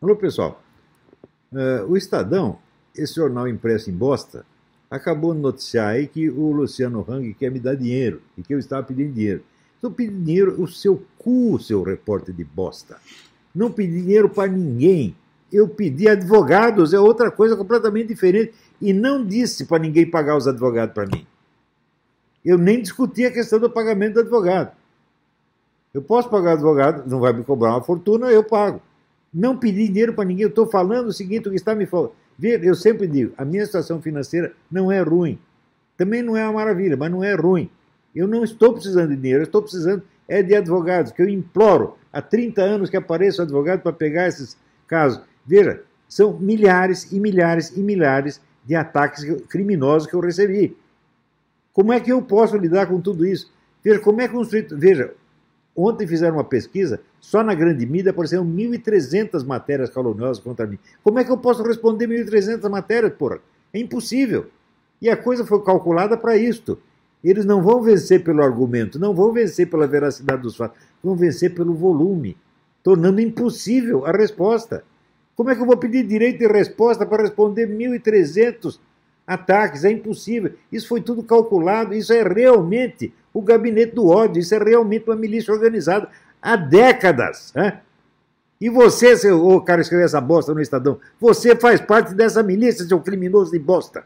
Alô, pessoal. Uh, o Estadão, esse jornal impresso em bosta, acabou de noticiar aí que o Luciano Hang quer me dar dinheiro e que eu estava pedindo dinheiro. Estou pedindo dinheiro o seu cu, seu repórter de bosta. Não pedi dinheiro para ninguém. Eu pedi advogados, é outra coisa completamente diferente. E não disse para ninguém pagar os advogados para mim. Eu nem discuti a questão do pagamento do advogado. Eu posso pagar advogado, não vai me cobrar uma fortuna, eu pago. Não pedi dinheiro para ninguém, eu estou falando o seguinte, o que está me falando. Eu sempre digo, a minha situação financeira não é ruim. Também não é uma maravilha, mas não é ruim. Eu não estou precisando de dinheiro, eu estou precisando é de advogados, que eu imploro há 30 anos que apareça um advogado para pegar esses casos. Veja, são milhares e milhares e milhares de ataques criminosos que eu recebi. Como é que eu posso lidar com tudo isso? Veja, como é que um sujeito. Veja, ontem fizeram uma pesquisa, só na grande mídia apareceram 1.300 matérias caluniosas contra mim. Como é que eu posso responder 1.300 matérias, porra? É impossível. E a coisa foi calculada para isto. Eles não vão vencer pelo argumento, não vão vencer pela veracidade dos fatos, vão vencer pelo volume, tornando impossível a resposta. Como é que eu vou pedir direito de resposta para responder 1.300 ataques? É impossível. Isso foi tudo calculado, isso é realmente o gabinete do ódio, isso é realmente uma milícia organizada há décadas. Né? E você, seu oh, cara, escreveu essa bosta no Estadão, você faz parte dessa milícia, seu criminoso de bosta.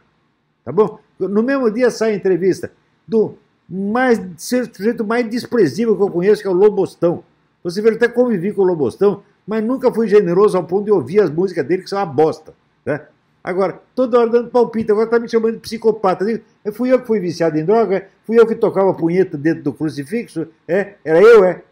Tá bom? No mesmo dia sai a entrevista do mais sujeito mais desprezível que eu conheço, que é o Lobostão. Você vê, eu até convivi com o Lobostão, mas nunca fui generoso ao ponto de ouvir as músicas dele, que são uma bosta. Né? Agora, toda hora dando palpite, agora está me chamando de psicopata. Eu fui eu que fui viciado em droga, fui eu que tocava punheta dentro do crucifixo, é? Era eu, é?